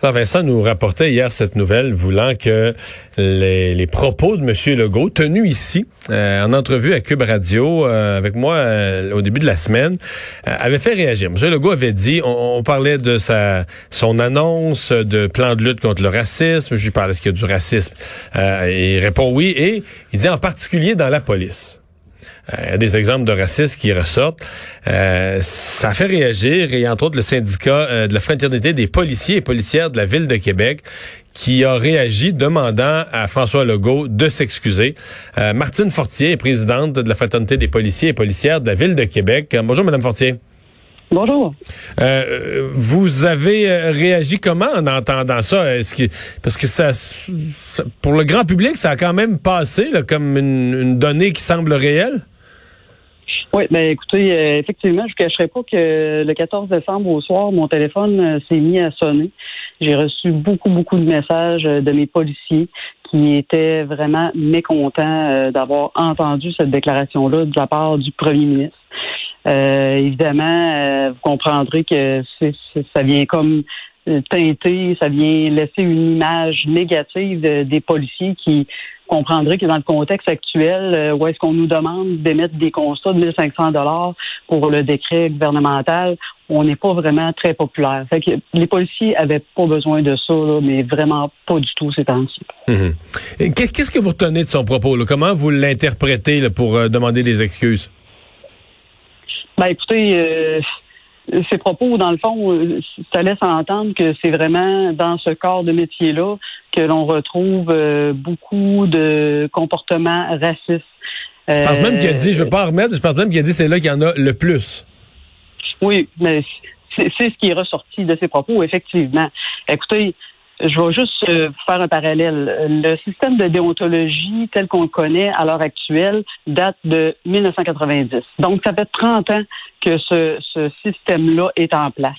Alors Vincent nous rapportait hier cette nouvelle voulant que les, propos de M. Legault, tenus ici, euh, en entrevue à Cube Radio, euh, avec moi euh, au début de la semaine, avaient fait réagir. M. Legault avait dit, on, parlait de sa son annonce de plan de lutte contre le racisme, je lui parlais, est-ce qu'il y a du racisme? il répond oui, et il dit en particulier dans la police. Il y a des exemples de racisme qui ressortent. Euh, ça fait réagir et entre autres le syndicat euh, de la fraternité des policiers et policières de la ville de Québec qui a réagi demandant à François Legault de s'excuser. Euh, Martine Fortier est présidente de la fraternité des policiers et policières de la ville de Québec. Bonjour Madame Fortier. Bonjour. Euh, vous avez réagi comment en entendant ça? Est-ce que parce que ça, pour le grand public, ça a quand même passé comme une donnée qui semble réelle? Oui, ben écoutez, euh, effectivement, je ne cacherai pas que le 14 décembre au soir, mon téléphone euh, s'est mis à sonner. J'ai reçu beaucoup, beaucoup de messages euh, de mes policiers qui étaient vraiment mécontents d'avoir entendu cette déclaration-là de la part du premier ministre. Évidemment, vous comprendrez que ça vient comme teinter, ça vient laisser une image négative des policiers qui comprendrait que dans le contexte actuel, euh, où est-ce qu'on nous demande d'émettre des constats de 1500 dollars pour le décret gouvernemental, on n'est pas vraiment très populaire. Fait que les policiers avaient pas besoin de ça, mais vraiment pas du tout ces temps-ci. Mhm. Qu'est-ce que vous retenez de son propos? Comment vous l'interprétez pour euh, demander des excuses? Ben écoutez, euh, ces propos, dans le fond, euh, ça laisse entendre que c'est vraiment dans ce corps de métier-là que l'on retrouve euh, beaucoup de comportements racistes. Je pense même qu'il a dit, je veux pas en remettre, je pense même qu'il a dit c'est là qu'il y en a le plus. Oui, mais c'est ce qui est ressorti de ses propos, effectivement. Écoutez, je vais juste euh, faire un parallèle. Le système de déontologie tel qu'on le connaît à l'heure actuelle date de 1990. Donc, ça fait 30 ans que ce, ce système-là est en place.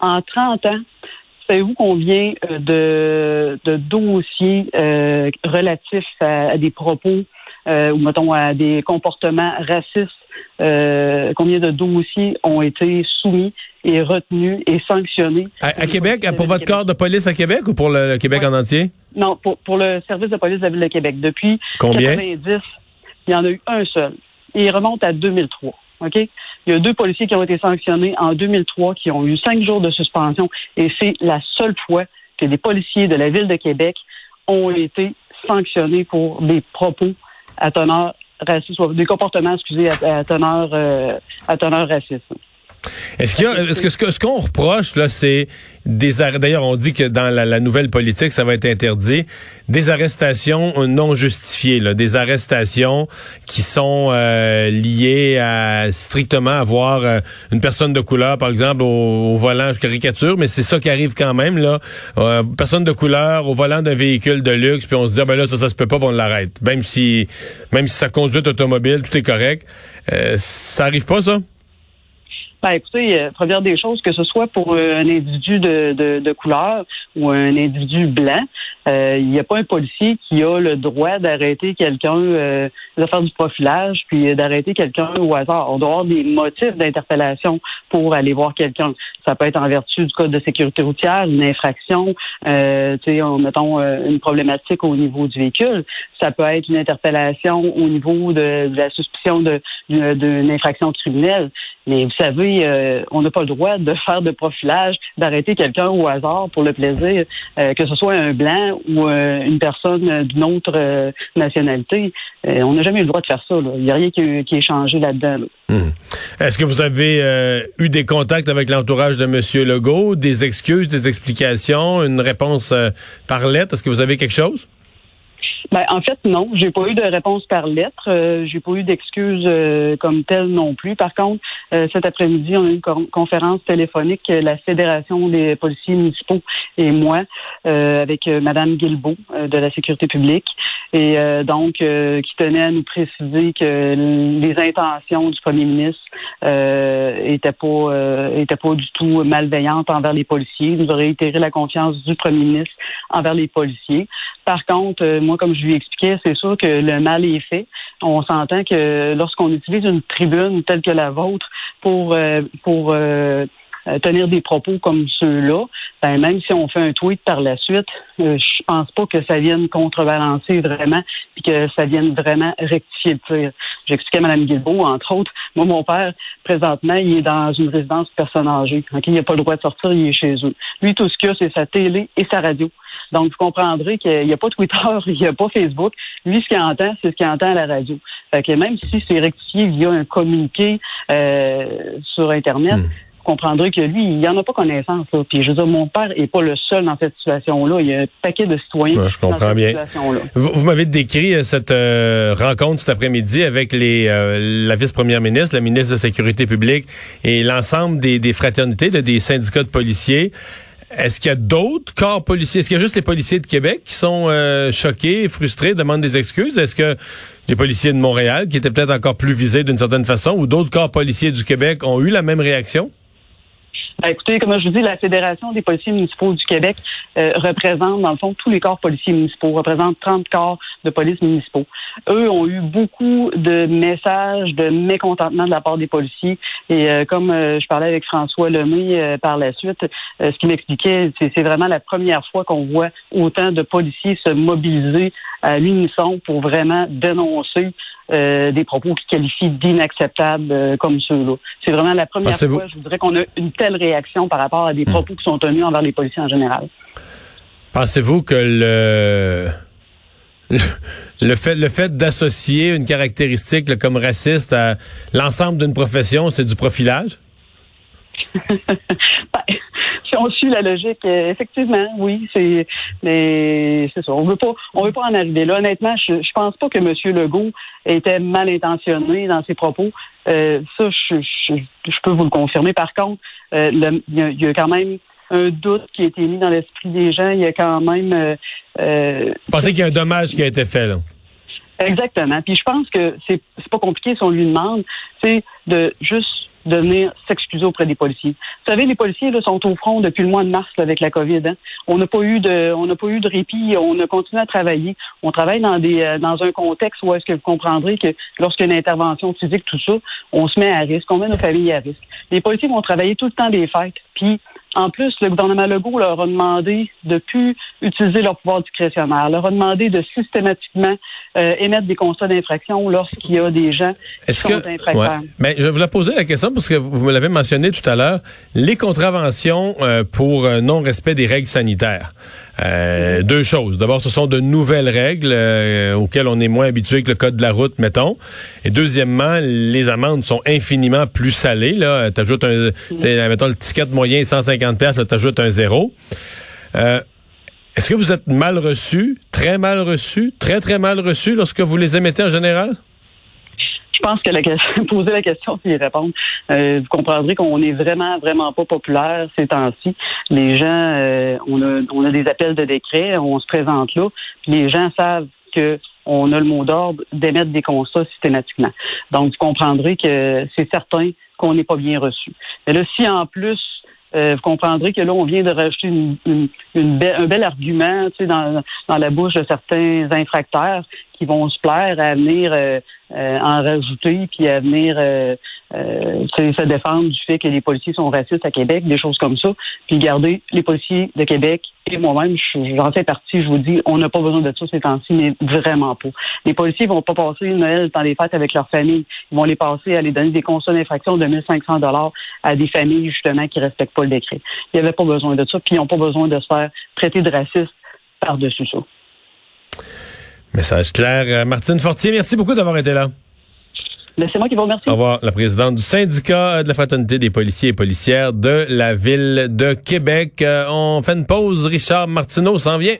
En 30 ans, savez-vous combien euh, de, de dossiers euh, relatifs à, des propos ou, mettons, à des comportements racistes euh, combien de dossiers ont été soumis et retenus et sanctionnés? À, Québec, pour votre corps de police à Québec ou pour le Québec en entier? Non, pour, pour le service de police de la Ville de Québec. Depuis combien? 90, il y en a eu un seul. Et il remonte à 2003. OK? Il y a deux policiers qui ont été sanctionnés en 2003, qui ont eu cinq jours de suspension, et c'est la seule fois que des policiers de la Ville de Québec ont été sanctionnés pour des propos à teneur raciste, des comportements, excusez, à, teneur, euh, à teneur raciste. Est-ce qu'il y a, est-ce que ce qu'on reproche là, c'est des arrêts. D'ailleurs, on dit que dans la, nouvelle politique, ça va être interdit. Des arrestations non justifiées, là, des arrestations qui sont euh, liées à strictement avoir euh, une personne de couleur, par exemple, au, volant. Je caricature, mais c'est ça qui arrive quand même là. Euh, personne de couleur au volant d'un véhicule de luxe, puis on se dit ah, ben là ça, ça se peut pas, on l'arrête. Même si, même si sa conduite automobile, tout est correct. ça arrive pas ça? Ben, écoutez, euh, première des choses, que ce soit pour euh, un individu de, de, de couleur ou un individu blanc, euh, il n'y a pas un policier qui a le droit d'arrêter quelqu'un, euh, de faire du profilage, puis d'arrêter quelqu'un au hasard. On doit avoir des motifs d'interpellation pour aller voir quelqu'un. Ça peut être en vertu du code de sécurité routière, une infraction, euh, mettons une problématique au niveau du véhicule. Ça peut être une interpellation au niveau de, de la suspicion d'une infraction criminelle. Mais vous savez, euh, on n'a pas le droit de faire de profilage, d'arrêter quelqu'un au hasard pour le plaisir, euh, que ce soit un blanc ou euh, une personne d'une autre nationalité. on jamais eu le droit de faire ça. Il n'y a rien qui, est changé là-dedans. Hmm. Est-ce que vous avez eu des contacts avec l'entourage de M. Legault, des excuses, des explications, une réponse par lettre? Est-ce que vous avez quelque chose? Ben, en fait, non. J'ai pas eu de réponse par lettre. Euh, j'ai pas eu d'excuses euh, comme telle non plus. Par contre, euh, cet après-midi, on a eu une conférence téléphonique, la Fédération des policiers municipaux et moi, avec Madame Guilbeault de la Sécurité publique, et donc qui tenait à nous préciser que les intentions du Premier ministre étaient pas étaient pas du tout malveillantes envers les policiers. Nous a réitéré la confiance du Premier ministre envers les policiers. Par contre, moi, comme je lui expliquais, c'est sûr que le mal est fait. On s'entend que lorsqu'on utilise une tribune telle que la vôtre pour pour euh, tenir des propos comme ceux-là, ben, même si on fait un tweet par la suite, euh, je pense pas que ça vienne contrebalancer vraiment puis que ça vienne vraiment rectifier le tir. J'expliquais à Mme Guilbeault, entre autres, moi, mon père, présentement, il est dans une résidence de personnes âgées. Il n'a pas le droit de sortir, il est chez eux. Lui, tout ce qu'il a, c'est sa télé et sa radio. Donc, vous comprendrez qu'il n'y a pas Twitter, il n'y a pas Facebook. Lui, ce qu'il entend, c'est ce qu'il entend à la radio. Fait que même si c'est rectifié via un communiqué euh, sur Internet, hmm comprendrez que lui, il n'en a pas connaissance. Puis je veux dire, mon père n'est pas le seul dans cette situation-là. Il y a un paquet de citoyens je comprends dans cette bien. situation-là. Vous, m'avez décrit euh, cette euh, rencontre cet après-midi avec les euh, la vice-première ministre, la ministre de la Sécurité publique et l'ensemble des, des fraternités, des syndicats de policiers. Est-ce qu'il y a d'autres corps policiers? Est-ce qu'il y a juste les policiers de Québec qui sont choqués, frustrés, demandent des excuses? Est-ce que les policiers de Montréal, qui étaient peut-être encore plus visés d'une certaine façon, ou d'autres corps policiers du Québec ont eu la même réaction? Écoutez, comme je vous dis, la Fédération des policiers municipaux du Québec euh, représente, dans le fond, tous les corps policiers municipaux, représente 30 corps de police municipaux. Eux ont eu beaucoup de messages de mécontentement de la part des policiers. Et euh, comme euh, je parlais avec François Lemay par la suite, ce qu'il m'expliquait, c'est vraiment la première fois qu'on voit autant de policiers se mobiliser à l'unisson pour vraiment dénoncer euh, des propos qui qualifient d'inacceptables euh, comme ceux-là. C'est vraiment la première fois, je voudrais qu'on a une telle réaction par rapport à des hmm. propos qui sont tenus envers les policiers en général. Pensez-vous que le le fait le fait d'associer une caractéristique comme raciste à l'ensemble d'une profession, c'est du profilage? Ben, si on suit la logique, euh, effectivement, oui, c'est mais c'est ça. On veut pas on veut pas en arriver là. Honnêtement, je, je pense pas que M. Legault était mal intentionné dans ses propos. Euh, ça, je, je, peux vous le confirmer. Par contre, euh, il, y a, quand même un doute qui a été mis dans l'esprit des gens. Il y a quand même. Euh, Vous pensez qu'il y a un dommage qui a été fait là? Exactement. Puis je pense que c'est pas compliqué si on lui demande, c'est de juste de venir s'excuser auprès des policiers. Vous savez, les policiers là, sont au front depuis le mois de mars avec la COVID. Hein. On n'a pas eu de, on n'a pas eu de répit. On a continué à travailler. On travaille dans des, euh, dans un contexte où est-ce que vous comprendrez que lorsqu'il y a une intervention physique, tout ça, on se met à risque, on met nos familles à risque. Les policiers vont travailler tout le temps des fêtes. Puis en plus, le gouvernement Legault leur a demandé de plus utiliser leur pouvoir discrétionnaire, leur a demandé de systématiquement euh, émettre des constats d'infraction lorsqu'il y a des gens qui sont infracteurs. Mais je la poser la question parce que vous me l'avez mentionné tout à l'heure, les contraventions euh, pour euh, non-respect des règles sanitaires. Deux choses. D'abord, ce sont de nouvelles règles auxquelles on est moins habitué que le code de la route, mettons. Et deuxièmement, les amendes sont infiniment plus salées. Là, t'ajoutes un, mm. mettons le ticket moyen 150 50 tu ajoutes un zéro. Euh, est-ce que vous êtes mal reçu, très mal reçu, très, très mal reçu lorsque vous les émettez en général? Pense que la question, poser la question et y répondre, euh, vous comprendrez qu'on est vraiment, vraiment pas populaire ces temps-ci. Les gens, euh, on, a, on a des appels de décret, on se présente là, puis les gens savent que on a le mot d'ordre d'émettre des constats systématiquement. Donc, vous comprendrez que c'est certain qu'on n'est pas bien reçu. Mais là, si en plus euh, vous comprendrez que là, on vient de rajouter une, un bel argument dans, dans la bouche de certains infracteurs qui vont se plaire à venir euh, euh, en rajouter, puis à venir euh, se défendre du fait que les policiers sont racistes à Québec, des choses comme ça. Puis garder les policiers de Québec et moi-même, j'en fais partie, je vous dis, on n'a pas besoin de ça ces temps-ci, mais vraiment pas. Les policiers vont pas passer Noël dans les fêtes avec leur famille. Ils vont les passer à les donner des constats d'infraction de 1500 dollars à des familles, justement, qui respectent pas le décret. Il n'y avait pas besoin de ça, puis ils n'ont pas besoin de se faire traiter de racistes par-dessus ça. Message clair. Euh, Martine Fortier, merci beaucoup d'avoir été là. Ben, c'est moi qui vous remercie. Au revoir, la présidente du syndicat de la fraternité des policiers et policières de la ville de Québec. Euh, on fait une pause. Richard Martineau s'en vient.